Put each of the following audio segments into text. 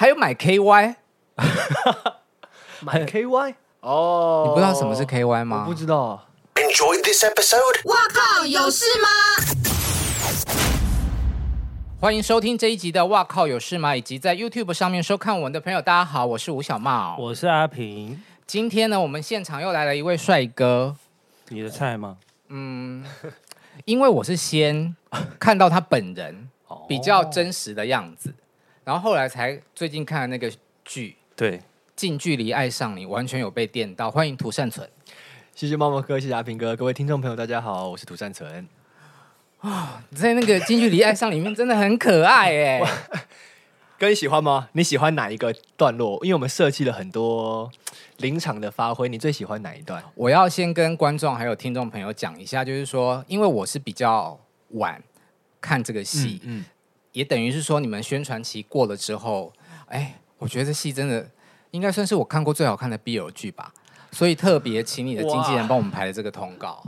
还有买 KY，买 KY 哦，你不知道什么是 KY 吗？我不知道。Enjoy this episode。哇靠，有事吗？欢迎收听这一集的《哇靠有事吗》，以及在 YouTube 上面收看我们的朋友，大家好，我是吴小茂，我是阿平。今天呢，我们现场又来了一位帅哥，你的菜吗？嗯，因为我是先看到他本人比较真实的样子，然后后来才最近看的那个剧，对，近距离爱上你，完全有被电到。欢迎涂善存，谢谢猫猫哥，谢谢阿平哥，各位听众朋友，大家好，我是涂善存。啊，在那个近距离爱上里面真的很可爱哎，哥你喜欢吗？你喜欢哪一个段落？因为我们设计了很多临场的发挥，你最喜欢哪一段？我要先跟观众还有听众朋友讲一下，就是说，因为我是比较晚看这个戏，嗯，嗯，也等于是说你们宣传期过了之后，哎，我觉得这戏真的应该算是我看过最好看的 BL 剧吧，所以特别请你的经纪人帮我们排了这个通告。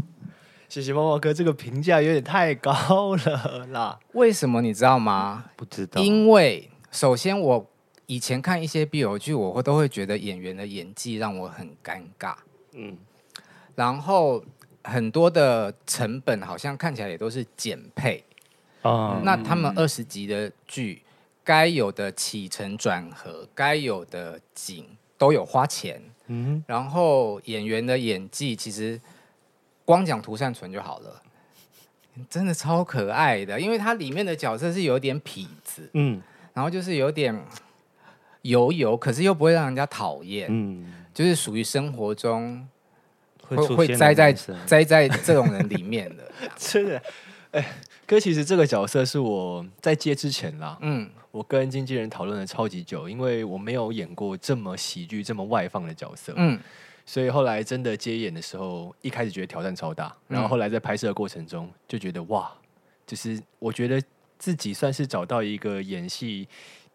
谢谢猫猫哥，这个评价有点太高了啦。为什么你知道吗？不知道。因为首先我以前看一些 BL 剧，我会都会觉得演员的演技让我很尴尬。嗯。然后很多的成本好像看起来也都是减配。哦。那他们二十集的剧，该有的起承转合，该有的景都有花钱。嗯。然后演员的演技其实。光讲涂善存就好了，真的超可爱的，因为它里面的角色是有点痞子，嗯，然后就是有点油油，可是又不会让人家讨厌，嗯，就是属于生活中会会栽在栽在这种人里面的，真的，哎，哥，其实这个角色是我在接之前啦，嗯，我跟经纪人讨论了超级久，因为我没有演过这么喜剧、这么外放的角色，嗯。所以后来真的接演的时候，一开始觉得挑战超大，然后后来在拍摄的过程中就觉得哇，就是我觉得自己算是找到一个演戏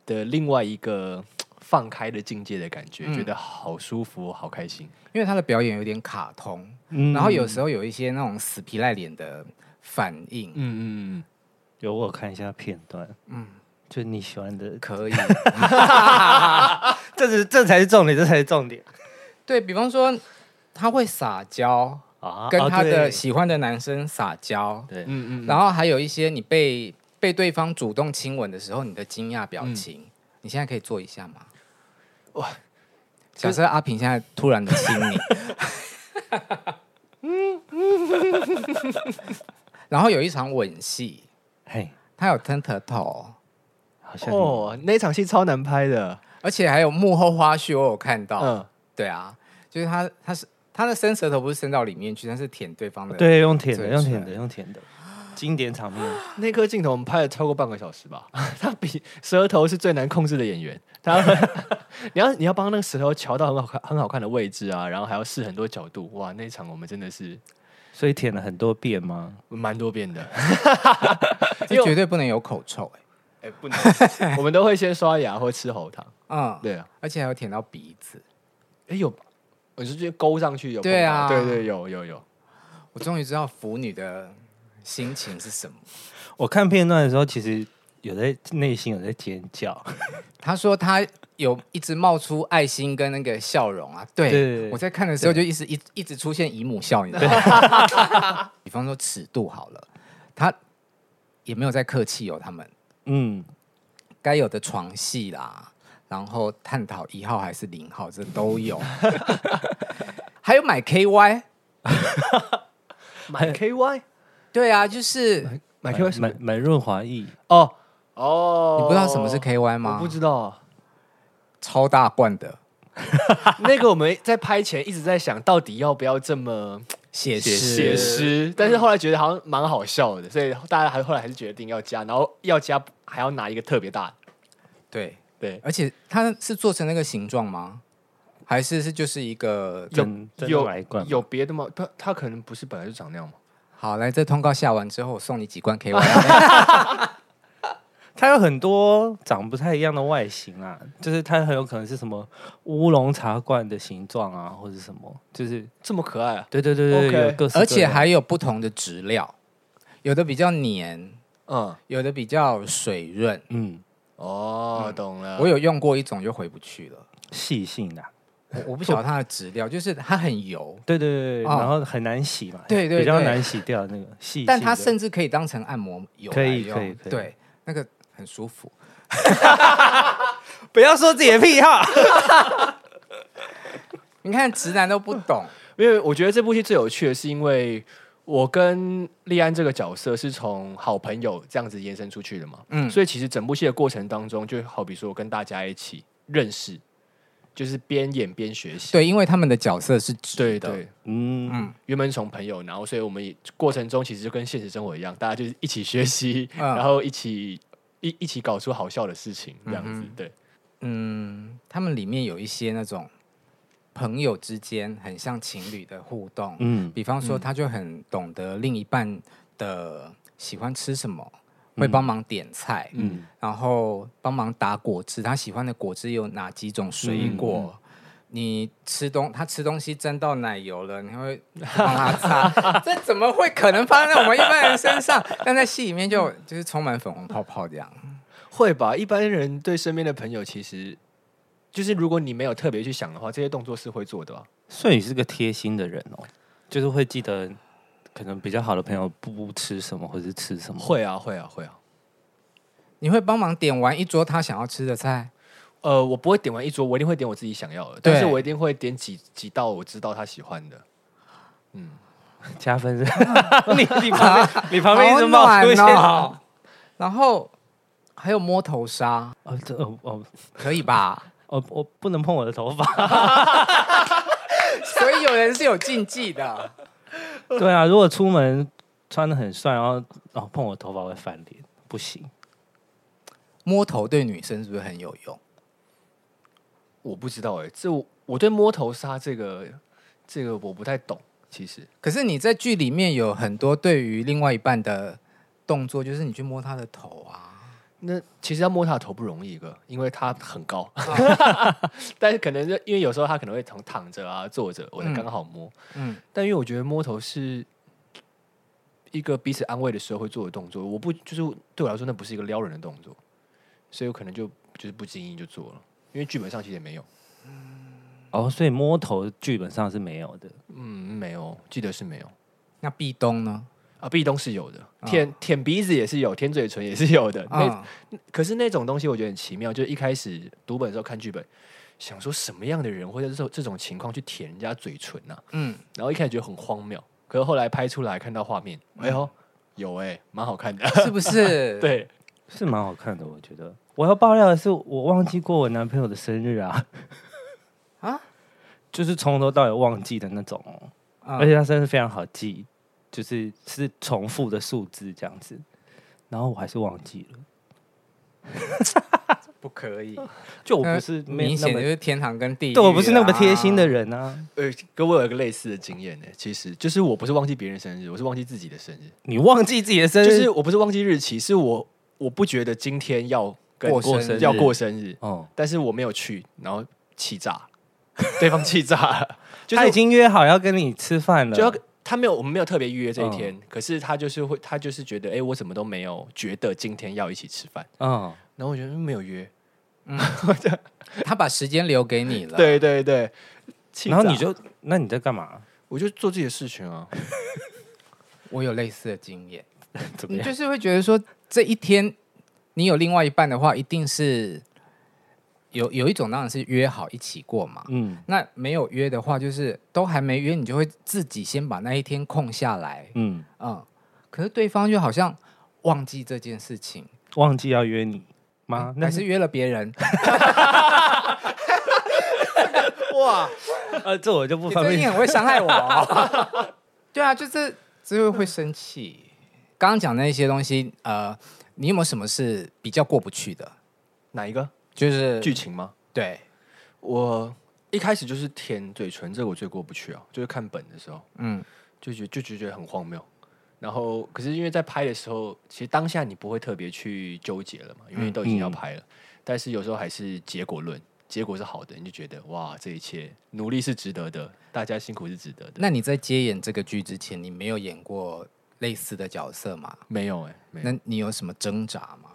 的另外一个放开的境界的感觉，嗯、觉得好舒服，好开心。因为他的表演有点卡通，嗯、然后有时候有一些那种死皮赖脸的反应。嗯嗯嗯，有我看一下片段，嗯，就你喜欢的。可以，这是这才是重点，这才是重点。对，比方说，他会撒娇啊，跟他的喜欢的男生撒娇，对，嗯嗯，然后还有一些你被被对方主动亲吻的时候，你的惊讶表情，嗯、你现在可以做一下吗？哇，假设阿平现在突然的亲你，嗯嗯，然后有一场吻戏，嘿，他有 turn turtle，好像哦，那场戏超难拍的，而且还有幕后花絮，我有看到，嗯。对啊，就是他，他是他的伸舌头不是伸到里面去，他是舔对方的，对，用舔的，用舔的，用舔的，经典场面。那颗镜头我们拍了超过半个小时吧，他比舌头是最难控制的演员，他 你要你要帮那个舌头调到很好看很好看的位置啊，然后还要试很多角度，哇，那一场我们真的是，所以舔了很多遍吗？蛮多遍的，这绝对不能有口臭哎、欸，哎、欸、不能，我们都会先刷牙或吃喉糖，嗯，对啊，而且还有舔到鼻子。哎有，我是直接勾上去有。对啊，对对有有有。我终于知道腐女的心情是什么。我看片段的时候，其实有在内心有在尖叫。他说他有一直冒出爱心跟那个笑容啊。对，我在看的时候就一直一一直出现姨母笑，你知道吗？比方说尺度好了，他也没有在客气哦。他们嗯，该有的床戏啦。然后探讨一号还是零号，这都有。还有买 KY，买 KY，对啊，就是买 KY，买买润滑液。哦哦，你不知道什么是 KY 吗？我不知道，超大罐的。那个我们在拍前一直在想到底要不要这么写诗写诗，但是后来觉得好像蛮好笑的，所以大家还后来还是决定要加，然后要加还要拿一个特别大的，对。对，而且它是做成那个形状吗？还是是就是一个有有有别的吗？它它可能不是本来就长那样吗？好，来，这通告下完之后，我送你几罐 KY。它有很多长不太一样的外形啊，就是它很有可能是什么乌龙茶罐的形状啊，或者什么，就是这么可爱啊！对对对对，Okay. 有各式各，而且还有不同的质料，有的比较黏，嗯，有的比较水润，嗯。哦，懂了。我有用过一种，就回不去了。细性的，我我不晓得它的质料，就是它很油。对对对，然后很难洗嘛。对对，比较难洗掉那个细。但它甚至可以当成按摩油，可以可以。对，那个很舒服。不要说自己的癖好。你看，直男都不懂。因为我觉得这部戏最有趣的是，因为我跟立安这个角色是从好朋友这样子延伸出去的嘛。嗯，所以其实整部戏的过程当中，就好比说我跟大家一起认识，就是边演边学习。对，因为他们的角色是直的。对对，嗯嗯，原本从朋友，然后所以我们也过程中其实就跟现实生活一样，大家就是一起学习，然后一起一一起搞出好笑的事情，这样子。对，嗯，他们里面有一些那种。朋友之间很像情侣的互动，嗯，比方说他就很懂得另一半的喜欢吃什么，嗯、会帮忙点菜，嗯，然后帮忙打果汁，他喜欢的果汁有哪几种水果？嗯、你吃东他吃东西沾到奶油了，你会 帮他擦？这怎么会可能发生在我们一般人身上？但在戏里面就就是充满粉红泡泡这样，会吧？一般人对身边的朋友其实。就是如果你没有特别去想的话，这些动作是会做的吧？所以你是个贴心的人哦，就是会记得可能比较好的朋友不吃什么或是吃什么。会啊，会啊，会啊。你会帮忙点完一桌他想要吃的菜？呃，我不会点完一桌，我一定会点我自己想要的，但是我一定会点几几道我知道他喜欢的。嗯，加分是？你你旁边你旁边一直冒出现哦。然后还有摸头杀哦，这哦哦可以吧？我 我不能碰我的头发，所以有人是有禁忌的。对啊，如果出门穿的很帅，然后哦碰我头发会翻脸，不行。摸头对女生是不是很有用？我不知道哎、欸，这我，我对摸头杀这个这个我不太懂。其实，可是你在剧里面有很多对于另外一半的动作，就是你去摸他的头啊。那其实要摸他的头不容易一个，因为他很高，但是可能就因为有时候他可能会从躺着啊、坐着，我才刚好摸。嗯，但因为我觉得摸头是一个彼此安慰的时候会做的动作，我不就是对我来说那不是一个撩人的动作，所以我可能就就是不经意就做了，因为剧本上其实也没有。哦，所以摸头剧本上是没有的。嗯，没有，记得是没有。那壁咚呢？啊，壁咚是有的，舔舔鼻子也是有，舔嘴唇也是有的。那可是那种东西，我觉得很奇妙。就是一开始读本的时候看剧本，想说什么样的人会在这种这种情况去舔人家嘴唇呢？嗯，然后一开始觉得很荒谬，可是后来拍出来看到画面，哎呦，有哎，蛮好看的，是不是？对，是蛮好看的。我觉得我要爆料的是，我忘记过我男朋友的生日啊，啊，就是从头到尾忘记的那种，而且他生日非常好记。就是是重复的数字这样子，然后我还是忘记了，不可以，就我不是明显就是天堂跟地狱，对我不是那么贴心的人啊。呃，跟我有一个类似的经验呢，其实就是我不是忘记别人生日，我是忘记自己的生日。你忘记自己的生日，就是我不是忘记日期，是我我不觉得今天要过生日。要过生日，哦，但是我没有去，然后气炸，对方气炸。了，他已经约好要跟你吃饭了，就要。他没有，我们没有特别预约这一天，嗯、可是他就是会，他就是觉得，哎、欸，我什么都没有，觉得今天要一起吃饭，嗯，然后我觉得没有约，嗯，他把时间留给你了，对对对，然后你就，那你在干嘛？我就做自己的事情啊，我有类似的经验，怎么样？你就是会觉得说，这一天你有另外一半的话，一定是。有有一种当然是约好一起过嘛，嗯，那没有约的话，就是都还没约，你就会自己先把那一天空下来，嗯嗯，可是对方就好像忘记这件事情，忘记要约你吗？还是约了别人？哇，呃，这我就不方便。你很会伤害我哦。对啊，就是只会会生气。刚刚讲那些东西，呃，你有没有什么是比较过不去的？哪一个？就是剧情吗？对，我一开始就是舔嘴唇，这个我最过不去啊。就是看本的时候，嗯，就觉就觉得很荒谬。然后，可是因为在拍的时候，其实当下你不会特别去纠结了嘛，因为都已经要拍了。嗯、但是有时候还是结果论，结果是好的，你就觉得哇，这一切努力是值得的，大家辛苦是值得的。那你在接演这个剧之前，你没有演过类似的角色吗？没有哎、欸，那你有什么挣扎吗？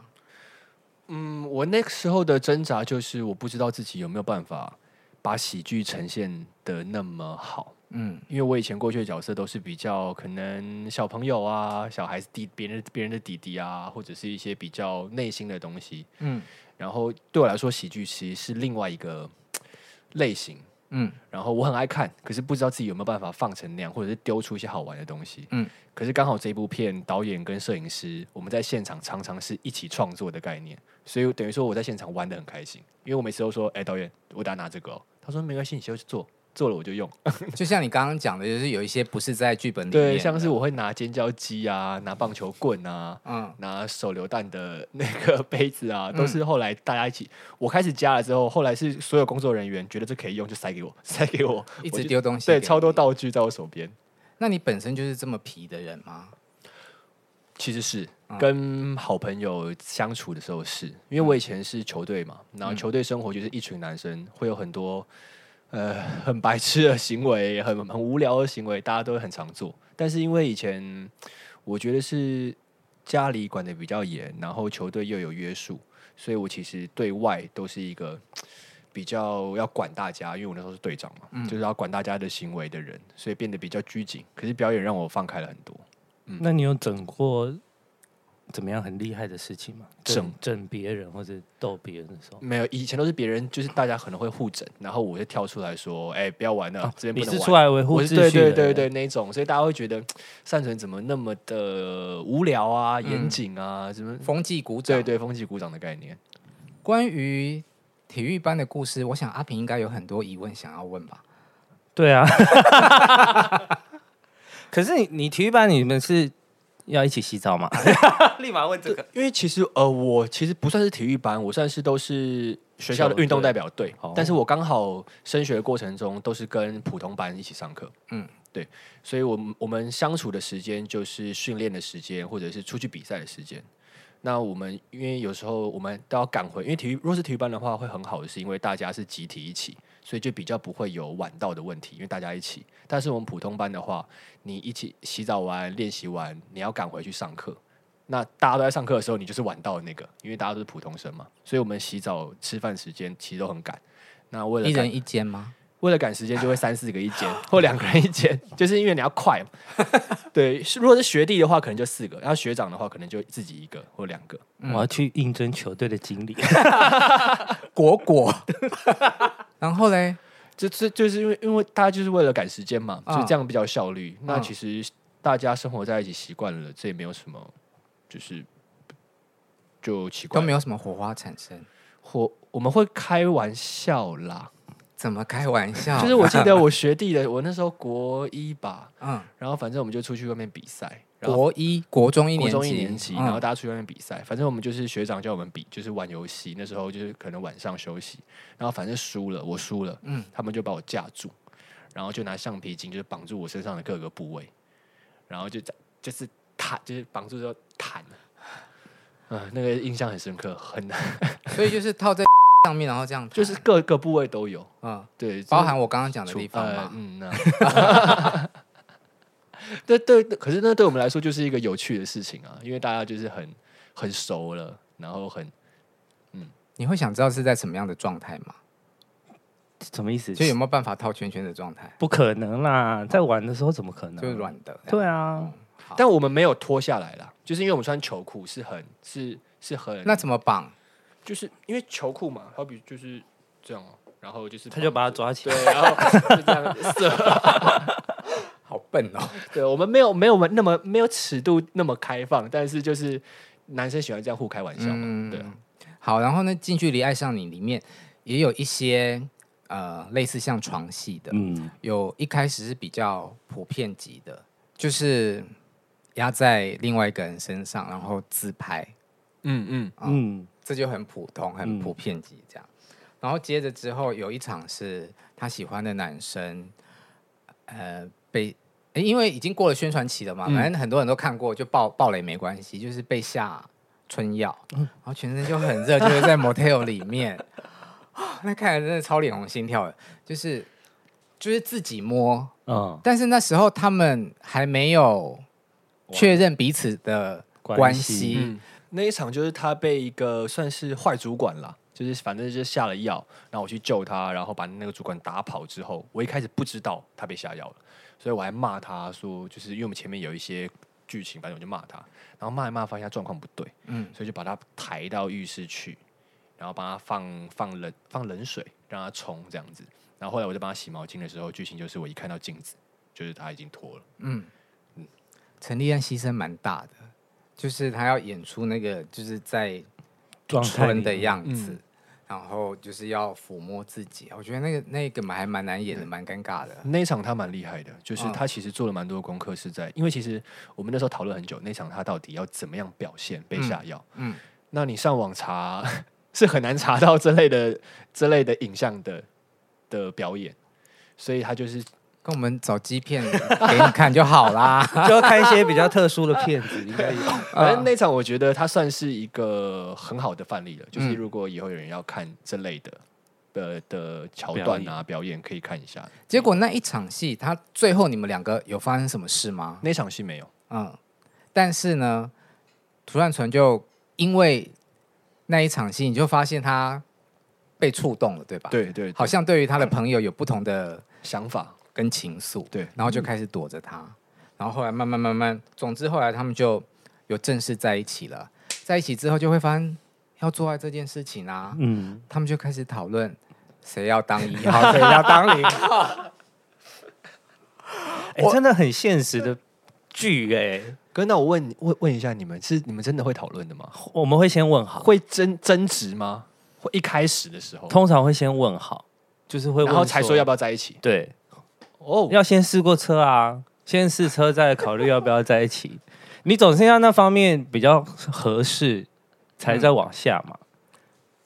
嗯，我那个时候的挣扎就是我不知道自己有没有办法把喜剧呈现的那么好。嗯，因为我以前过去的角色都是比较可能小朋友啊、小孩子弟别人别人的弟弟啊，或者是一些比较内心的东西。嗯，然后对我来说，喜剧其实是另外一个类型。嗯，然后我很爱看，可是不知道自己有没有办法放成那样，或者是丢出一些好玩的东西。嗯，可是刚好这部片导演跟摄影师，我们在现场常常是一起创作的概念，所以等于说我在现场玩的很开心，因为我每次都说：“哎，导演，我等下拿这个哦。”他说：“没关系，你先去做。”做了我就用，就像你刚刚讲的，就是有一些不是在剧本里面，对，像是我会拿尖椒鸡啊，拿棒球棍啊，嗯，拿手榴弹的那个杯子啊，都是后来大家一起，我开始加了之后，后来是所有工作人员觉得这可以用，就塞给我，塞给我，一直丢东西，对，超多道具在我手边。那你本身就是这么皮的人吗？其实是跟好朋友相处的时候是，因为我以前是球队嘛，然后球队生活就是一群男生，会有很多。呃，很白痴的行为，很很无聊的行为，大家都会很常做。但是因为以前我觉得是家里管的比较严，然后球队又有约束，所以我其实对外都是一个比较要管大家，因为我那时候是队长嘛，嗯、就是要管大家的行为的人，所以变得比较拘谨。可是表演让我放开了很多。嗯，那你有整过？怎么样很厉害的事情吗？整整别人或者逗别人的时候，没有，以前都是别人，就是大家可能会互整，然后我就跳出来说：“哎、欸，不要玩了，啊、这边不能玩。”你是出来维护秩序的，对对对对，那种，所以大家会觉得善存怎么那么的无聊啊、严谨、嗯、啊，什么风纪鼓掌？对对，风纪鼓掌的概念。关于体育班的故事，我想阿平应该有很多疑问想要问吧？对啊，可是你你体育班你们是？要一起洗澡吗？立马问这个，因为其实呃，我其实不算是体育班，我算是都是学校的运动代表队。但是我刚好升学的过程中都是跟普通班一起上课。嗯，对，所以我们我们相处的时间就是训练的时间，或者是出去比赛的时间。那我们因为有时候我们都要赶回，因为体育若是体育班的话，会很好的是因为大家是集体一起。所以就比较不会有晚到的问题，因为大家一起。但是我们普通班的话，你一起洗澡完、练习完，你要赶回去上课。那大家都在上课的时候，你就是晚到的那个，因为大家都是普通生嘛。所以我们洗澡、吃饭时间其实都很赶。那为了一人一间吗？为了赶时间，就会三四个一间，或两个人一间，就是因为你要快嘛。对，如果是学弟的话，可能就四个；然后学长的话，可能就自己一个或两个。我要去应征球队的经理，果果。然后嘞，这这就是因为因为大家就是为了赶时间嘛，就这样比较效率。那其实大家生活在一起习惯了，这也没有什么，就是就奇怪，都没有什么火花产生。火我们会开玩笑啦。怎么开玩笑？就是我记得 我学弟的，我那时候国一吧，嗯，然后反正我们就出去外面比赛。国一、国中一年级，国中一年级，然后大家出去外面比赛。反正我们就是学长叫我们比，就是玩游戏。那时候就是可能晚上休息，然后反正输了，我输了，嗯，他们就把我架住，然后就拿橡皮筋就是绑住我身上的各个部位，然后就就是弹，就是绑住之后弹，嗯，那个印象很深刻，很难。所以就是套在。上面，然后这样，就是各个部位都有，嗯，对，包含我刚刚讲的地方嘛，嗯，那，对对，可是那对我们来说就是一个有趣的事情啊，因为大家就是很很熟了，然后很，嗯，你会想知道是在什么样的状态吗？什么意思？就有没有办法套圈圈的状态？不可能啦，在玩的时候怎么可能？就是软的，对啊，但我们没有脱下来啦，就是因为我们穿球裤是很是是很，那怎么绑？就是因为球裤嘛，好比就是这样，然后就是他就把它抓起来，对，然后就这样好 笨哦。对，我们没有没有那么没有尺度那么开放，但是就是男生喜欢这样互开玩笑嘛。嗯、对，好，然后呢，近距离爱上你里面也有一些呃类似像床戏的，嗯，有一开始是比较普遍级的，就是压在另外一个人身上，然后自拍，嗯嗯嗯。嗯这就很普通，很普遍级这样。嗯、然后接着之后有一场是他喜欢的男生，呃，被因为已经过了宣传期了嘛，嗯、反正很多人都看过，就爆爆雷没关系，就是被下春药，嗯、然后全身就很热，就是在 motel 里面，那看来真的超脸红心跳的，就是就是自己摸，嗯，但是那时候他们还没有确认彼此的关系。那一场就是他被一个算是坏主管啦，就是反正就下了药，然后我去救他，然后把那个主管打跑之后，我一开始不知道他被下药了，所以我还骂他说，就是因为我们前面有一些剧情，反正我就骂他，然后骂一骂发现他状况不对，嗯，所以就把他抬到浴室去，然后帮他放放冷放冷水让他冲这样子，然后后来我就帮他洗毛巾的时候，剧情就是我一看到镜子，就是他已经脱了，嗯。陈立安牺牲蛮大的，就是他要演出那个就是在春的样子，嗯、然后就是要抚摸自己。我觉得那个那个蛮还蛮难演的，蛮尴尬的。那一场他蛮厉害的，就是他其实做了蛮多功课，是在、嗯、因为其实我们那时候讨论很久，那场他到底要怎么样表现被下药。嗯，嗯那你上网查是很难查到这类的这类的影像的的表演，所以他就是。跟我们找机片给你看就好啦，就要看一些比较特殊的片子，应该有。反正那场我觉得它算是一个很好的范例了，就是如果以后有人要看这类的的的桥段啊表演，可以看一下。结果那一场戏，他最后你们两个有发生什么事吗？那场戏没有，嗯。但是呢，涂善存就因为那一场戏，你就发现他被触动了，对吧？对对，好像对于他的朋友有不同的想法。跟情愫，对，然后就开始躲着他，嗯、然后后来慢慢慢慢，总之后来他们就有正式在一起了。在一起之后，就会发现要做爱这件事情啊，嗯，他们就开始讨论谁要当一号，谁要当零号。哎，真的很现实的剧哎、欸。哥，那我问问问一下，你们是你们真的会讨论的吗？我们会先问好，会争争执吗？会一开始的时候，通常会先问好，就是会问，然后才说要不要在一起。对。哦，要先试过车啊，先试车再考虑要不要在一起。你总是要那方面比较合适，才再往下嘛。嗯、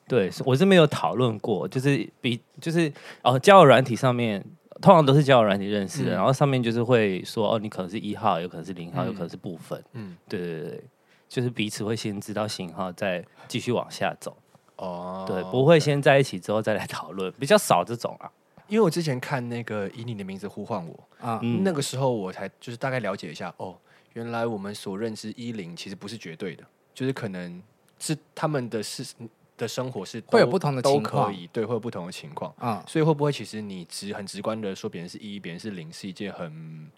对，我是没有讨论过，就是比就是哦，交友软体上面通常都是交友软体认识的，嗯、然后上面就是会说哦，你可能是一号，有可能是零号，嗯、有可能是部分。嗯，对对对，就是彼此会先知道型号，再继续往下走。哦，对，不会先在一起之后再来讨论，比较少这种啊。因为我之前看那个以你的名字呼唤我啊，嗯、那个时候我才就是大概了解一下哦，原来我们所认知一零其实不是绝对的，就是可能是他们的事的生活是会有不同的情况，都可以对，会有不同的情况啊，所以会不会其实你直很直观的说别人是一，别人是零，是一件很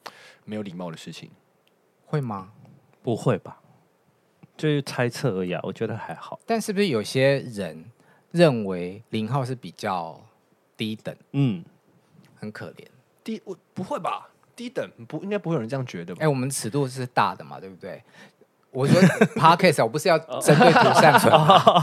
没有礼貌的事情，会吗？不会吧，就是猜测而已啊，我觉得还好。但是不是有些人认为零号是比较？低等，嗯，很可怜。低，我不会吧？低等不应该不会有人这样觉得吧？哎、欸，我们尺度是大的嘛，对不对？我说 Podcast 我不是要针对涂善存，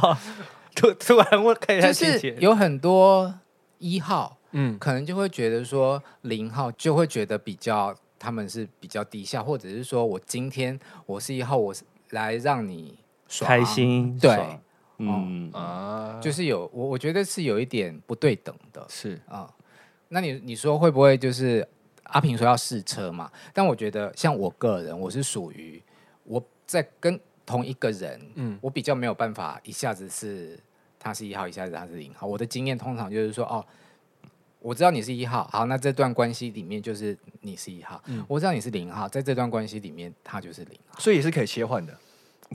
突突然问，看一下，就是有很多一号，嗯，可能就会觉得说零号就会觉得比较他们是比较低下，或者是说我今天我是一号，我来让你爽开心，对。嗯啊，就是有我，我觉得是有一点不对等的，是啊。那你你说会不会就是阿平说要试车嘛？但我觉得像我个人，我是属于我在跟同一个人，嗯，我比较没有办法一下子是他是一号，一下子他是零号。我的经验通常就是说，哦，我知道你是一号，好，那这段关系里面就是你是一号，嗯，我知道你是零号，在这段关系里面他就是零号，所以也是可以切换的，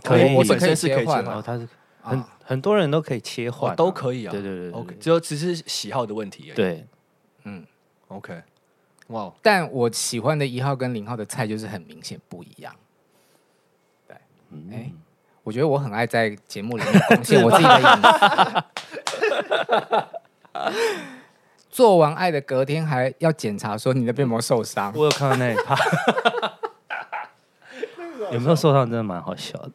可以，我本身是可以切换的，他是。很很多人都可以切换，都可以啊。对对对，OK，只有只是喜好的问题而已。对，嗯，OK，哇！但我喜欢的一号跟零号的菜就是很明显不一样。对，哎，我觉得我很爱在节目里面贡献我自己的饮食。做完爱的隔天还要检查说你那边有没有受伤？我有看到那一趴，有没有受伤？真的蛮好笑的。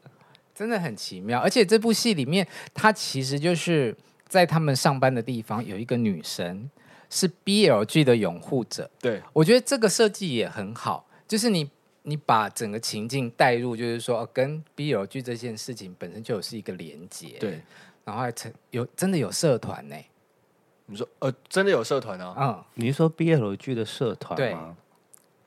真的很奇妙，而且这部戏里面，他其实就是在他们上班的地方有一个女生是 BL G 的拥护者。对，我觉得这个设计也很好，就是你你把整个情境带入，就是说跟 BL G 这件事情本身就有是一个连接。对，然后还成有真的有社团呢？你说呃，真的有社团啊？嗯，你是说 BL G 的社团吗？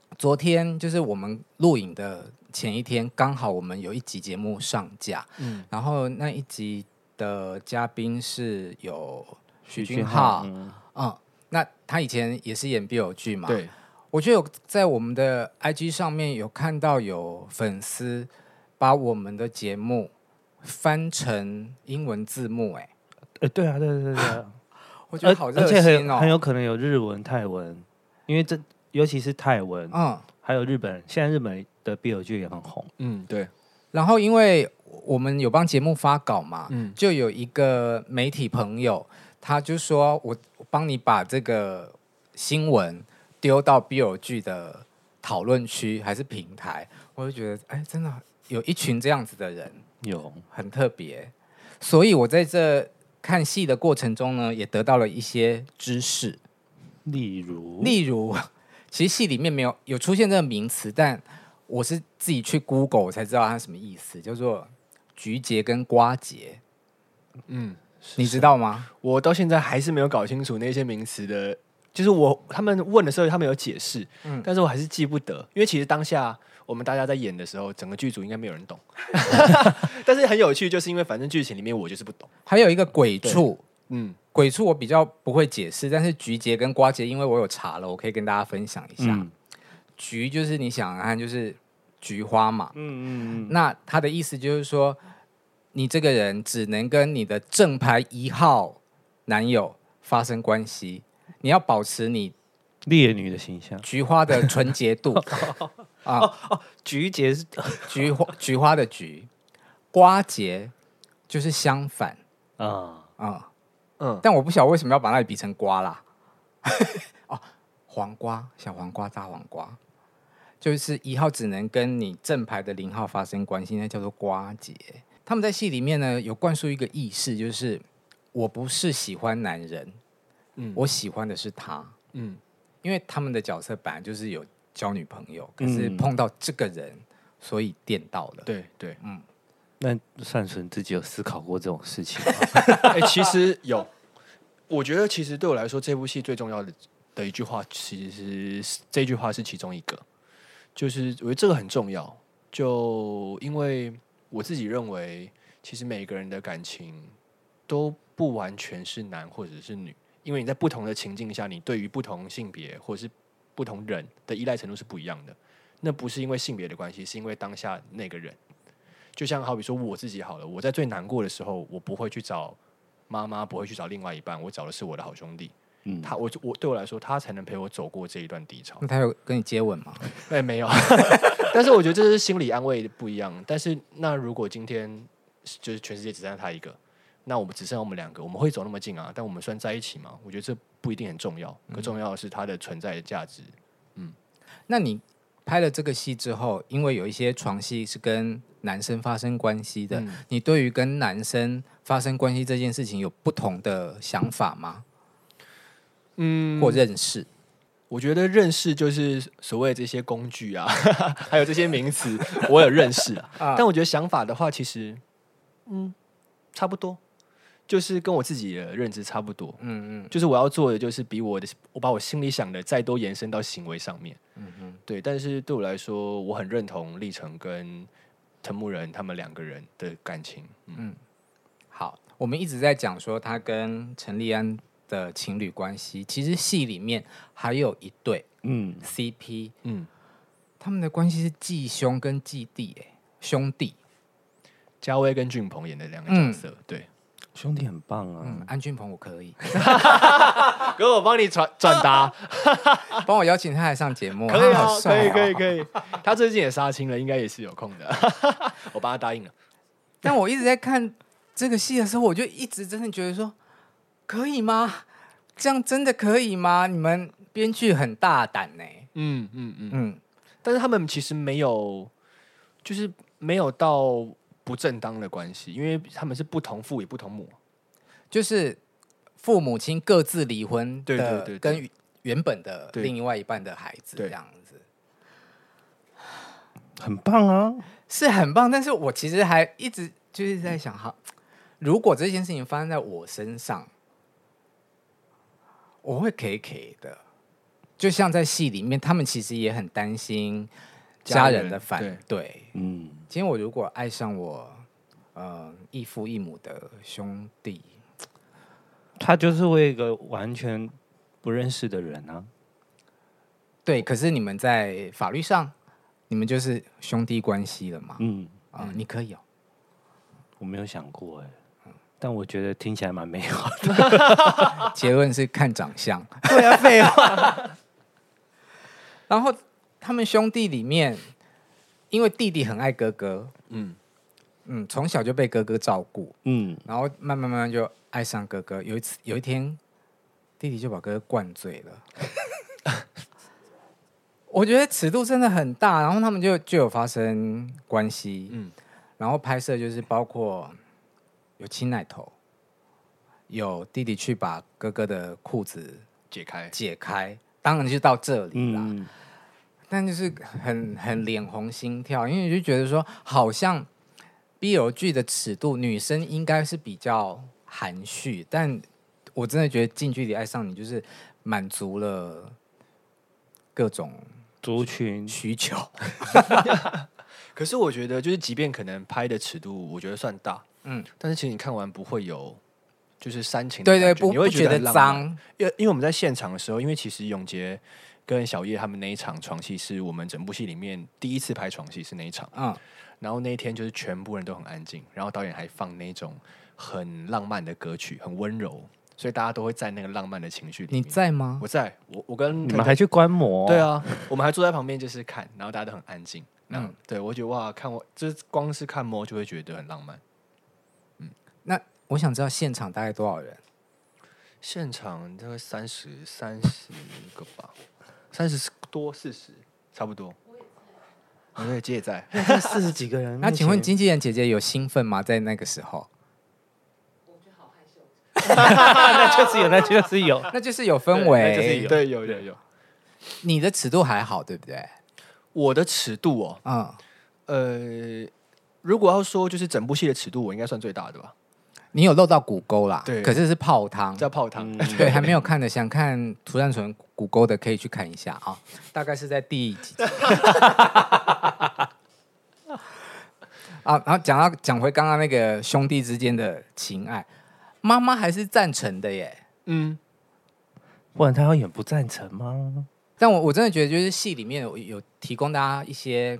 对，昨天就是我们录影的。前一天刚好我们有一集节目上架，嗯，然后那一集的嘉宾是有许君浩，嗯，嗯，那他以前也是演 BL 剧嘛，对，我觉得有在我们的 IG 上面有看到有粉丝把我们的节目翻成英文字幕，哎，哎，对啊，对对对对啊，我觉得好热心哦，而且很很有可能有日文、泰文，因为这尤其是泰文，嗯，还有日本，现在日本的 BL 剧也很红，嗯，对。然后因为我们有帮节目发稿嘛，嗯，就有一个媒体朋友，他就说我帮你把这个新闻丢到 BL 剧的讨论区还是平台，我就觉得，哎，真的有一群这样子的人。有很特别，所以我在这看戏的过程中呢，也得到了一些知识。例如，例如，其实戏里面没有有出现这个名词，但我是自己去 Google 我才知道它什么意思，叫做菊节跟瓜节。嗯，你知道吗？我到现在还是没有搞清楚那些名词的，就是我他们问的时候，他们有解释，嗯，但是我还是记不得，因为其实当下。我们大家在演的时候，整个剧组应该没有人懂，但是很有趣，就是因为反正剧情里面我就是不懂。还有一个鬼畜，嗯，鬼畜我比较不会解释，但是菊节跟瓜节，因为我有查了，我可以跟大家分享一下。嗯、菊就是你想看，就是菊花嘛，嗯嗯嗯，那他的意思就是说，你这个人只能跟你的正牌一号男友发生关系，你要保持你烈女的形象，菊花的纯洁度。啊哦哦，菊节是 菊花，菊花的菊，瓜节就是相反啊。啊。嗯，但我不晓得为什么要把那里比成瓜啦。哦，黄瓜，小黄瓜，大黄瓜，就是一号只能跟你正牌的零号发生关系，那叫做瓜姐。他们在戏里面呢，有灌输一个意识，就是我不是喜欢男人，嗯，我喜欢的是他，嗯，因为他们的角色本来就是有。交女朋友，可是碰到这个人，嗯、所以电到了。对对，嗯，那善存自己有思考过这种事情吗？哎、欸，其实有。我觉得，其实对我来说，这部戏最重要的的一句话，其实是这句话是其中一个，就是我觉得这个很重要。就因为我自己认为，其实每个人的感情都不完全是男或者是女，因为你在不同的情境下，你对于不同性别或者是。不同人的依赖程度是不一样的，那不是因为性别的关系，是因为当下那个人。就像好比说我自己好了，我在最难过的时候，我不会去找妈妈，不会去找另外一半，我找的是我的好兄弟。嗯，他我我对我来说，他才能陪我走过这一段低潮。那他有跟你接吻吗？哎，没有。但是我觉得这是心理安慰不一样。但是那如果今天就是全世界只剩下他一个，那我们只剩下我们两个，我们会走那么近啊？但我们算在一起吗？我觉得这。不一定很重要，更重要的是它的存在的价值。嗯，那你拍了这个戏之后，因为有一些床戏是跟男生发生关系的，嗯、你对于跟男生发生关系这件事情有不同的想法吗？嗯，或认识？我觉得认识就是所谓这些工具啊，还有这些名词，我有认识啊。但我觉得想法的话，其实嗯，差不多。就是跟我自己的认知差不多，嗯嗯，就是我要做的就是比我的，我把我心里想的再多延伸到行为上面，嗯嗯，对。但是对我来说，我很认同历程跟藤木人他们两个人的感情，嗯，嗯。好，我们一直在讲说他跟陈立安的情侣关系，其实戏里面还有一对，嗯，CP，嗯，他们的关系是继兄跟继弟，哎，兄弟，嘉威跟俊鹏演的两个角色，嗯、对。兄弟很棒啊！嗯，安俊鹏我可以，哥我帮你转转达，帮我邀请他来上节目，可以啊，可以可以可以。他最近也杀青了，应该也是有空的，我帮他答应了。但我一直在看这个戏的时候，我就一直真的觉得说，可以吗？这样真的可以吗？你们编剧很大胆呢。嗯嗯嗯嗯，但是他们其实没有，就是没有到。不正当的关系，因为他们是不同父也不同母，就是父母亲各自离婚的，跟原本的另外一半的孩子这样子，很棒啊，是很棒。但是我其实还一直就是在想，哈，如果这件事情发生在我身上，我会 K K 的。就像在戏里面，他们其实也很担心。家人的反对，对，嗯，今天我如果爱上我，呃，异父异母的兄弟，他就是为一个完全不认识的人啊。对，可是你们在法律上，你们就是兄弟关系了嘛？嗯啊，呃，你可以哦，我没有想过哎，但我觉得听起来蛮美好的。结论是看长相，对啊，废话。然后他们兄弟里面，因为弟弟很爱哥哥，嗯嗯，从小就被哥哥照顾，嗯，然后慢慢慢慢就爱上哥哥。有一次，有一天，弟弟就把哥哥灌醉了。我觉得尺度真的很大，然后他们就就有发生关系，嗯，然后拍摄就是包括有亲奶头，有弟弟去把哥哥的裤子解开，解开。当然就到这里啦，嗯、但就是很很脸红心跳，因为就觉得说，好像 BL 剧的尺度，女生应该是比较含蓄，但我真的觉得近距离爱上你，就是满足了各种族群需求。可是我觉得，就是即便可能拍的尺度，我觉得算大，嗯，但是其实你看完不会有。就是煽情，对对，不你会觉得脏，因为因为我们在现场的时候，因为其实永杰跟小叶他们那一场床戏是我们整部戏里面第一次拍床戏，是那一场，嗯，然后那一天就是全部人都很安静，然后导演还放那种很浪漫的歌曲，很温柔，所以大家都会在那个浪漫的情绪里面。你在吗？我在，我我跟你们还去观摩，对啊，我们还坐在旁边就是看，然后大家都很安静，嗯，对我觉得哇，看我就是光是看摸就会觉得很浪漫。我想知道现场大概多少人？现场大概三十三十个吧，三十多四十，差不多。我也姐也在，四十几个人。那请问经纪人姐姐有兴奋吗？在那个时候？我觉得好害羞。那就是有，那就是有，那就是有氛围，就是有，对，有有有。你的尺度还好，对不对？我的尺度哦，嗯，呃，如果要说就是整部戏的尺度，我应该算最大的吧。你有漏到骨沟啦，对，可是是泡汤，叫泡汤，嗯、对，还没有看的，想看涂善存骨沟的可以去看一下啊，大概是在第几集？啊，然后讲到讲回刚刚那个兄弟之间的情爱，妈妈还是赞成的耶，嗯，不然他要演不赞成吗？但我我真的觉得，就是戏里面有有提供大家一些。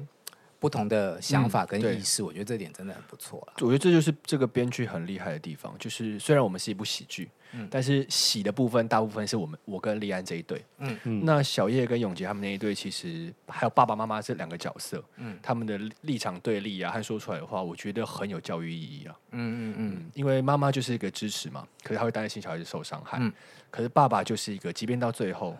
不同的想法跟意识，嗯、我觉得这点真的很不错了。我觉得这就是这个编剧很厉害的地方，就是虽然我们是一部喜剧，嗯，但是喜的部分大部分是我们我跟立安这一对，嗯。嗯，那小叶跟永杰他们那一对，其实还有爸爸妈妈这两个角色，嗯，他们的立场对立啊，和说出来的话，我觉得很有教育意义啊，嗯嗯嗯，因为妈妈就是一个支持嘛，可是他会担心小孩子受伤害，嗯，可是爸爸就是一个，即便到最后。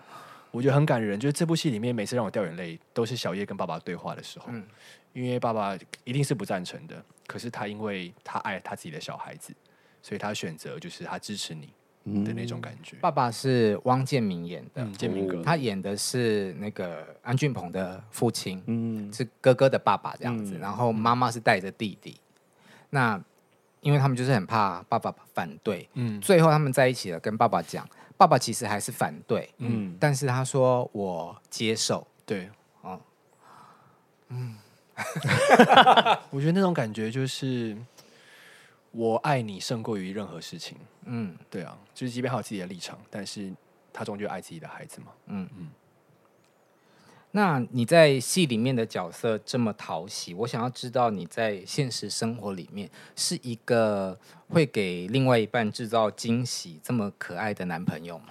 我觉得很感人，就是这部戏里面每次让我掉眼泪，都是小叶跟爸爸对话的时候。嗯，因为爸爸一定是不赞成的，可是他因为他爱他自己的小孩子，所以他选择就是他支持你的那种感觉。嗯、爸爸是汪建明演的，建明哥，他演的是那个安俊鹏的父亲，嗯，是哥哥的爸爸这样子。嗯、然后妈妈是带着弟弟，那因为他们就是很怕爸爸反对，嗯，最后他们在一起了，跟爸爸讲。爸爸其实还是反对，嗯，但是他说我接受，对，哦，嗯，我觉得那种感觉就是我爱你胜过于任何事情，嗯，对啊，就是即便还有自己的立场，但是他终究爱自己的孩子嘛，嗯。嗯。那你在戏里面的角色这么讨喜，我想要知道你在现实生活里面是一个会给另外一半制造惊喜这么可爱的男朋友吗？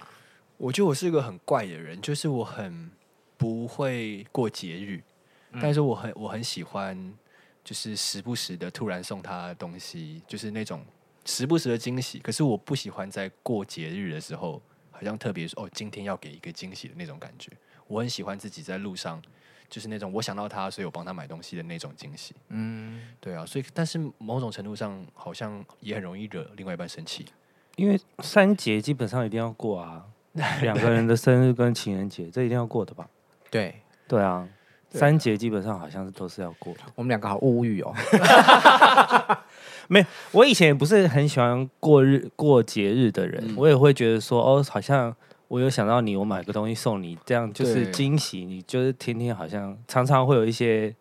我觉得我是一个很怪的人，就是我很不会过节日，嗯、但是我很我很喜欢，就是时不时的突然送他的东西，就是那种时不时的惊喜。可是我不喜欢在过节日的时候，好像特别说哦，今天要给一个惊喜的那种感觉。我很喜欢自己在路上，就是那种我想到他，所以我帮他买东西的那种惊喜。嗯，对啊，所以但是某种程度上，好像也很容易惹另外一半生气，因为三节基本上一定要过啊，两个人的生日跟情人节，这一定要过的吧？对，对啊，三节基本上好像是都是要过的。我们两个好物欲哦 没有，我以前也不是很喜欢过日过节日的人，嗯、我也会觉得说，哦，好像。我有想到你，我买个东西送你，这样就是惊喜。你就是天天好像常常会有一些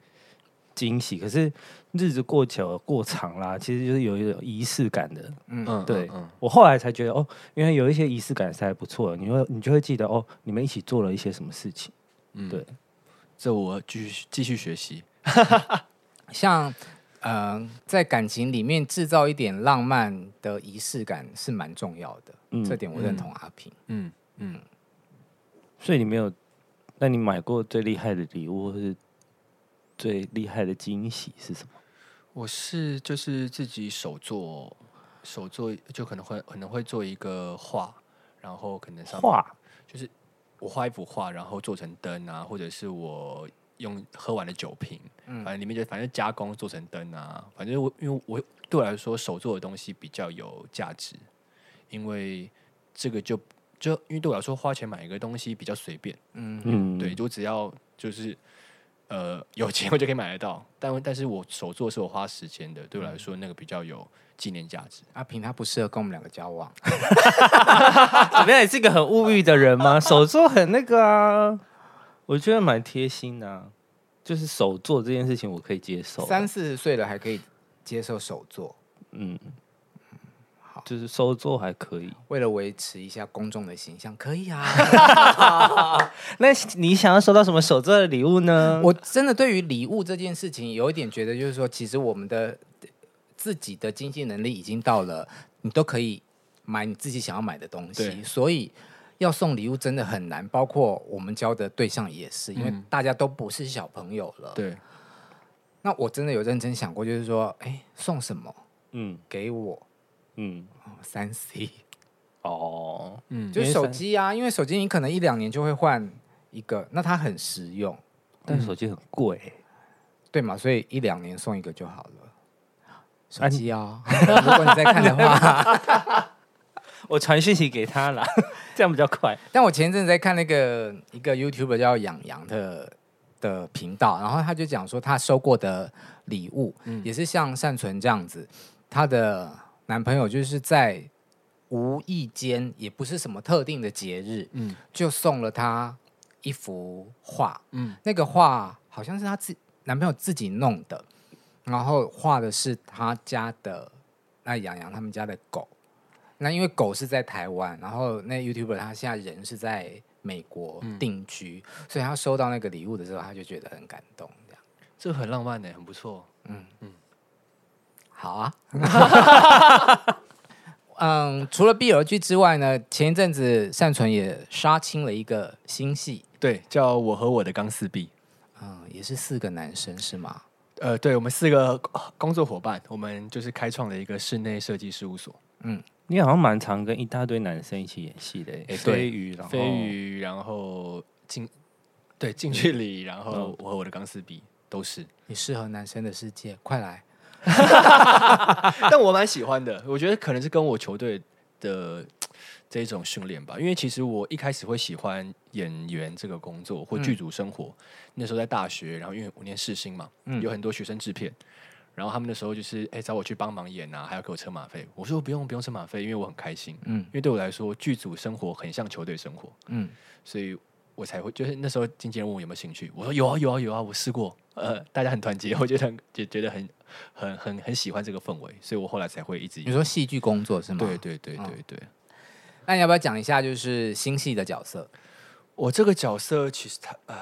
惊喜，可是日子过久过长啦，其实就是有一种仪式感的。嗯，对。嗯嗯、我后来才觉得哦，原来有一些仪式感是还不错的。你会你就会记得哦，你们一起做了一些什么事情。嗯，对。这我继续继续学习。像呃，在感情里面制造一点浪漫的仪式感是蛮重要的。嗯，这点我认同阿平。嗯嗯，所以你没有？那你买过最厉害的礼物，或是最厉害的惊喜是什么？我是就是自己手做，手做就可能会可能会做一个画，然后可能上画就是我画一幅画，然后做成灯啊，或者是我用喝完的酒瓶，嗯，反正里面就反正加工做成灯啊，反正我因为我对我来说手做的东西比较有价值，因为这个就。就因为对我来说，花钱买一个东西比较随便，嗯。嗯，对，就只要就是呃 有钱我就可以买得到，但但是我手做是我花时间的，对我来说那个比较有纪念价值。阿平他不适合跟我们两个交往，怎么样？你是一个很物欲的人吗？手做很那个啊，我觉得蛮贴心的啊，就是手做这件事情我可以接受，三四十岁了还可以接受手做，嗯。就是收作还可以，为了维持一下公众的形象，可以啊。那你想要收到什么手作的礼物呢？我真的对于礼物这件事情有一点觉得，就是说，其实我们的自己的经济能力已经到了，你都可以买你自己想要买的东西，所以要送礼物真的很难。包括我们交的对象也是，因为大家都不是小朋友了。对。那我真的有认真想过，就是说，哎，送什么？嗯，给我。嗯，三 C，哦，嗯，就是手机啊，因为手机你可能一两年就会换一个，那它很实用，但是手机很贵，对嘛？所以一两年送一个就好了。手机啊，如果你在看的话，我传讯息给他了，这样比较快。但我前一阵子在看那个一个 YouTuber 叫养羊的的频道，然后他就讲说他收过的礼物，嗯，也是像善存这样子，他的。男朋友就是在无意间，也不是什么特定的节日，嗯，就送了他一幅画，嗯，那个画好像是他自男朋友自己弄的，然后画的是他家的那洋洋他们家的狗，那因为狗是在台湾，然后那 YouTuber 他现在人是在美国定居，嗯，所以他收到那个礼物的时候，他就觉得很感动，这样，这很浪漫的，很不错，嗯。嗯。好啊，嗯，除了 BL 剧之外呢，前一阵子善存也杀青了一个新戏，对，叫我和我的钢丝臂嗯，也是四个男生是吗？呃，对，我们四个工作伙伴，我们就是开创了一个室内设计事务所。嗯，你好像蛮常跟一大堆男生一起演戏的，欸，飞鱼，然后飞鱼，然后近，对，近距离，然后我和我的钢丝臂都是。你适合男生的世界，快来。但我蛮喜欢的，我觉得可能是跟我球队的这种训练吧。因为其实我一开始会喜欢演员这个工作或剧组生活。嗯、那时候在大学，然后因为我念世新嘛，嗯、有很多学生制片，然后他们那时候就是哎、欸、找我去帮忙演啊，还要给我车马费。我说不用不用车马费，因为我很开心。嗯，因为对我来说剧组生活很像球队生活。嗯，所以。我才会就是那时候经纪人问我有没有兴趣，我说有啊有啊有啊，我试过，呃，大家很团结，我觉得很就觉得很很很很喜欢这个氛围，所以我后来才会一直。你说戏剧工作是吗？对对对对对。哦、那你要不要讲一下就是新戏的角色？我这个角色其实他呃，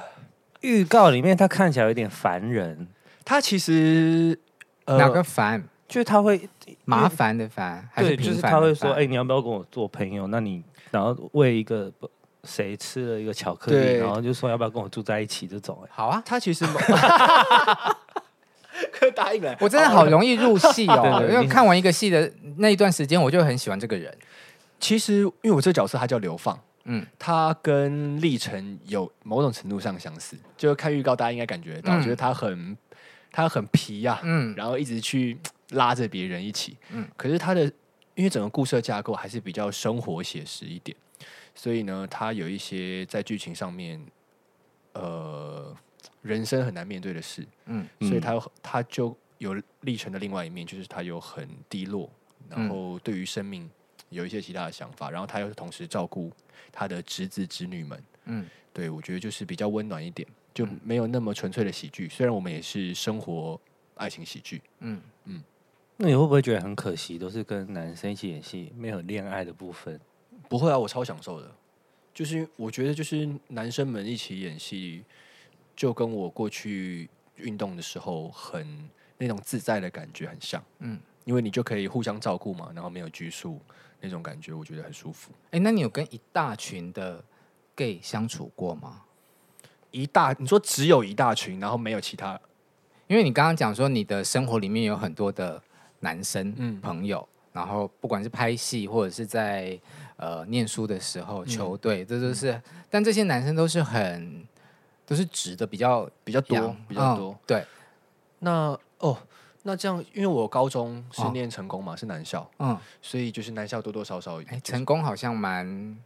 预告里面他看起来有点烦人，他其实、呃、哪个烦？就是他会麻烦的烦，还是就是他会说，哎、欸，你要不要跟我做朋友？那你然后为一个谁吃了一个巧克力，对然后就说要不要跟我住在一起？这种哎，好啊，他其实 可以答应了。我真的好容易入戏哦，因为看完一个戏的那一段时间，我就很喜欢这个人。其实，因为我这个角色他叫流放，嗯，他跟历程有某种程度上相似。就看预告，大家应该感觉到，嗯、觉得他很他很皮呀、啊，嗯，然后一直去拉着别人一起，嗯。可是他的因为整个故事的架构还是比较生活写实一点。所以呢，他有一些在剧情上面，呃，人生很难面对的事，嗯，所以他他就有历程的另外一面，就是他有很低落，然后对于生命有一些其他的想法，然后他又同时照顾他的侄子侄女们，嗯，对，我觉得就是比较温暖一点，就没有那么纯粹的喜剧。虽然我们也是生活爱情喜剧，嗯。嗯，那你会不会觉得很可惜，都是跟男生一起演戏，没有恋爱的部分？不会啊，我超享受的，就是我觉得就是男生们一起演戏，就跟我过去运动的时候很那种自在的感觉很像。嗯，因为你就可以互相照顾嘛，然后没有拘束那种感觉，我觉得很舒服。哎，那你有跟一大群的 gay 相处过吗？一大，你说只有一大群，然后没有其他？因为你刚刚讲说你的生活里面有很多的男生朋友，嗯、然后不管是拍戏或者是在呃念书的时候，球队，这都是，但这些男生都是很都是直的，比较比较多，比较多。嗯、对，那哦，那这样，因为我高中是念成功嘛，哦、是男校，嗯，所以就是男校多多少少，哎，成功好像蛮。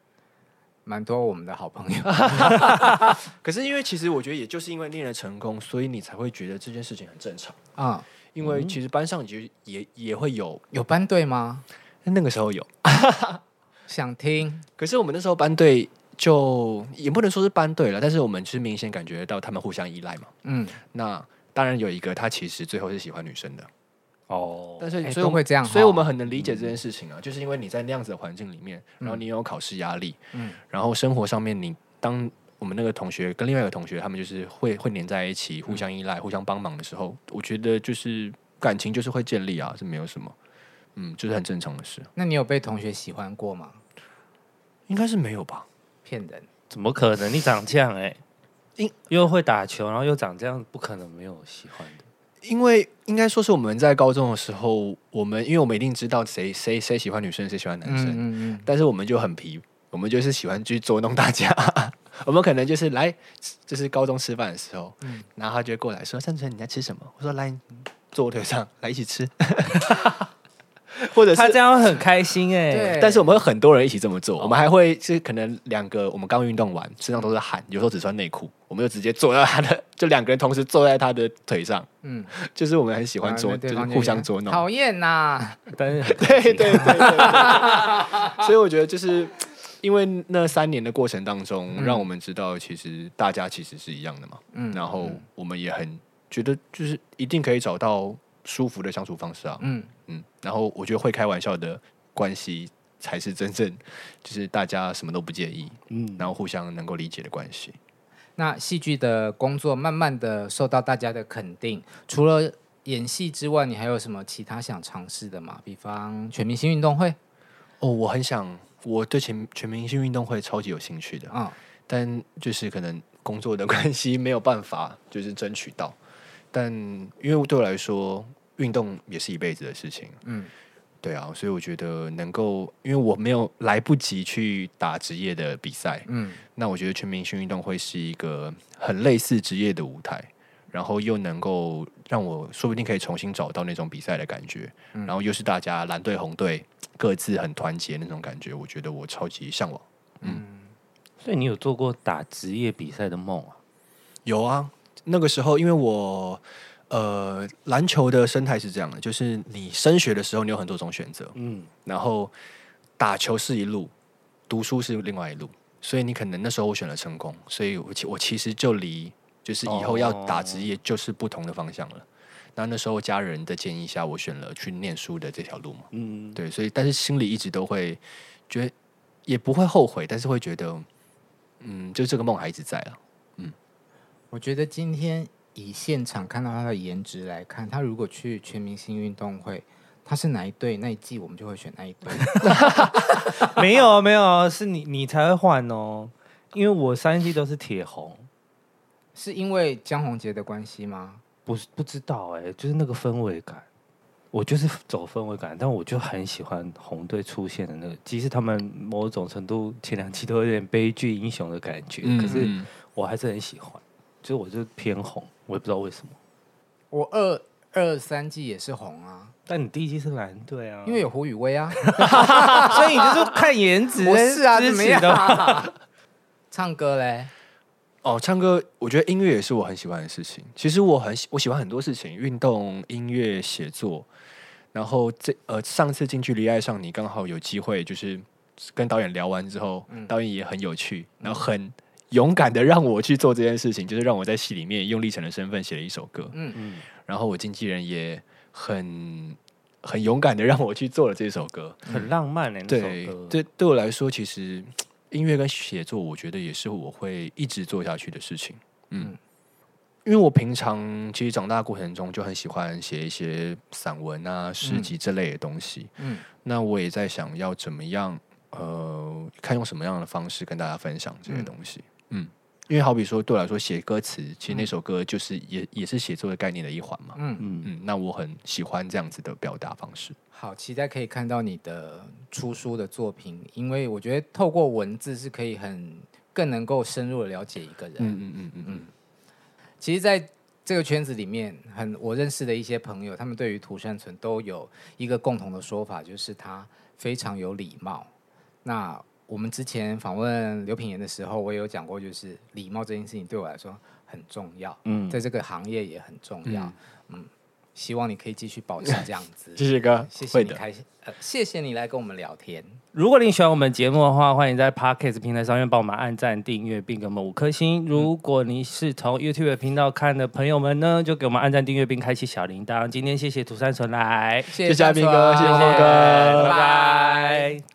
蛮多我们的好朋友 可是因为其实我觉得，也就是因为练了成功，所以你才会觉得这件事情很正常啊。因为其实班上就也也会有有班队吗？那个时候有，想听。可是我们那时候班队就也不能说是班队了，但是我们是明显感觉到他们互相依赖嘛。嗯，那当然有一个他其实最后是喜欢女生的。哦，但是所以我会这样，所以我们很能理解这件事情啊，就是因为你在那样子的环境里面，然后你有考试压力，嗯，然后生活上面你当我们那个同学跟另外一个同学，他们就是会会黏在一起，互相依赖、互相帮忙的时候，我觉得就是感情就是会建立啊，是没有什么，嗯，就是很正常的事。那你有被同学喜欢过吗？应该是没有吧？骗人，怎么可能？你长这样哎，因又会打球，然后又长这样，不可能没有喜欢的。因为应该说是我们在高中的时候，我们因为我们一定知道谁谁谁喜欢女生，谁喜欢男生，嗯嗯嗯，但是我们就很皮，我们就是喜欢去捉弄大家。我们可能就是来，就是高中吃饭的时候，嗯、然后他就会过来说：“三纯，你在吃什么？”我说：“来，坐我腿上，来一起吃。” 或者是他这样会很开心哎、欸，对。但是我们会很多人一起这么做，哦、我们还会是可能两个，我们刚运动完，身上都是汗，有时候只穿内裤，我们就直接坐在他的，就两个人同时坐在他的腿上，嗯，就是我们很喜欢捉，就是互相捉弄，讨厌呐，但是对对对对，对，所以我觉得就是因为那三年的过程当中，嗯、让我们知道其实大家其实是一样的嘛，嗯，然后我们也很觉得就是一定可以找到舒服的相处方式啊，嗯。嗯，然后我觉得会开玩笑的关系才是真正就是大家什么都不介意，嗯，然后互相能够理解的关系。那戏剧的工作慢慢的受到大家的肯定，除了演戏之外，你还有什么其他想尝试的吗？比方全明星运动会？哦，我很想，我对全全明星运动会超级有兴趣的啊，哦、但就是可能工作的关系没有办法就是争取到，但因为对我来说。运动也是一辈子的事情，嗯，对啊，所以我觉得能够，因为我没有来不及去打职业的比赛，嗯，那我觉得全明星运动会是一个很类似职业的舞台，然后又能够让我说不定可以重新找到那种比赛的感觉，嗯，然后又是大家蓝队红队各自很团结那种感觉，我觉得我超级向往，嗯，所以你有做过打职业比赛的梦啊？有啊，那个时候因为我。呃，篮球的生态是这样的，就是你升学的时候，你有很多种选择，嗯，然后打球是一路，读书是另外一路，所以你可能那时候我选了成功，所以我其我其实就离就是以后要打职业就是不同的方向了。哦、那那时候家人的建议下，我选了去念书的这条路嘛，嗯，对，所以但是心里一直都会觉得也不会后悔，但是会觉得，嗯，就这个梦还一直在了，嗯，我觉得今天。以现场看到他的颜值来看，他如果去全明星运动会，他是哪一队那一季，我们就会选那一队。没有没有，是你你才会换哦，因为我三季都是铁红，是因为江宏杰的关系吗？不是不知道哎、欸，就是那个氛围感，我就是走氛围感，但我就很喜欢红队出现的那个，即使他们某种程度前两季都有点悲剧英雄的感觉，嗯、可是我还是很喜欢。所以我就偏红，我也不知道为什么。我二二三季也是红啊，但你第一季是蓝队啊，因为有胡宇威啊，所以你就是看颜值。我是啊，怎么样？唱歌嘞？哦，唱歌，我觉得音乐也是我很喜欢的事情。其实我很喜，我喜欢很多事情，运动、音乐、写作。然后这呃，上次近距离爱上你，刚好有机会，就是跟导演聊完之后，嗯、导演也很有趣，然后很。勇敢的让我去做这件事情，就是让我在戏里面用历程的身份写了一首歌。嗯嗯，然后我经纪人也很很勇敢的让我去做了这首歌，很浪漫的、欸、那首歌。对，对我来说，其实音乐跟写作，我觉得也是我会一直做下去的事情。嗯，因为我平常其实长大过程中就很喜欢写一些散文啊、诗集这类的东西。嗯，那我也在想要怎么样，呃，看用什么样的方式跟大家分享这些东西。嗯，嗯，因为好比说对我来说写歌词，其实那首歌就是也也是写作的概念的一环嘛。嗯嗯嗯，那我很喜欢这样子的表达方式。好，期待可以看到你的出书的作品，因为我觉得透过文字是可以很更能够深入的了解一个人。嗯嗯嗯嗯嗯。嗯其实，在这个圈子里面，很我认识的一些朋友，他们对于涂善存都有一个共同的说法，就是他非常有礼貌。那我们之前访问刘品言的时候，我也有讲过，就是礼貌这件事情对我来说很重要。嗯，在这个行业也很重要。嗯。嗯希望你可以继续保持这样子。谢谢哥，谢谢你开心，呃，谢谢你来跟我们聊天。如果你喜欢我们节目的话，欢迎在 Podcast 平台上面帮我们按赞、订阅，并给我们五颗星。如果你是从 YouTube 频道看的朋友们呢，就给我们按赞、订阅，并开启小铃铛。今天谢谢涂山纯来，谢谢嘉宾哥，谢谢哥，拜拜。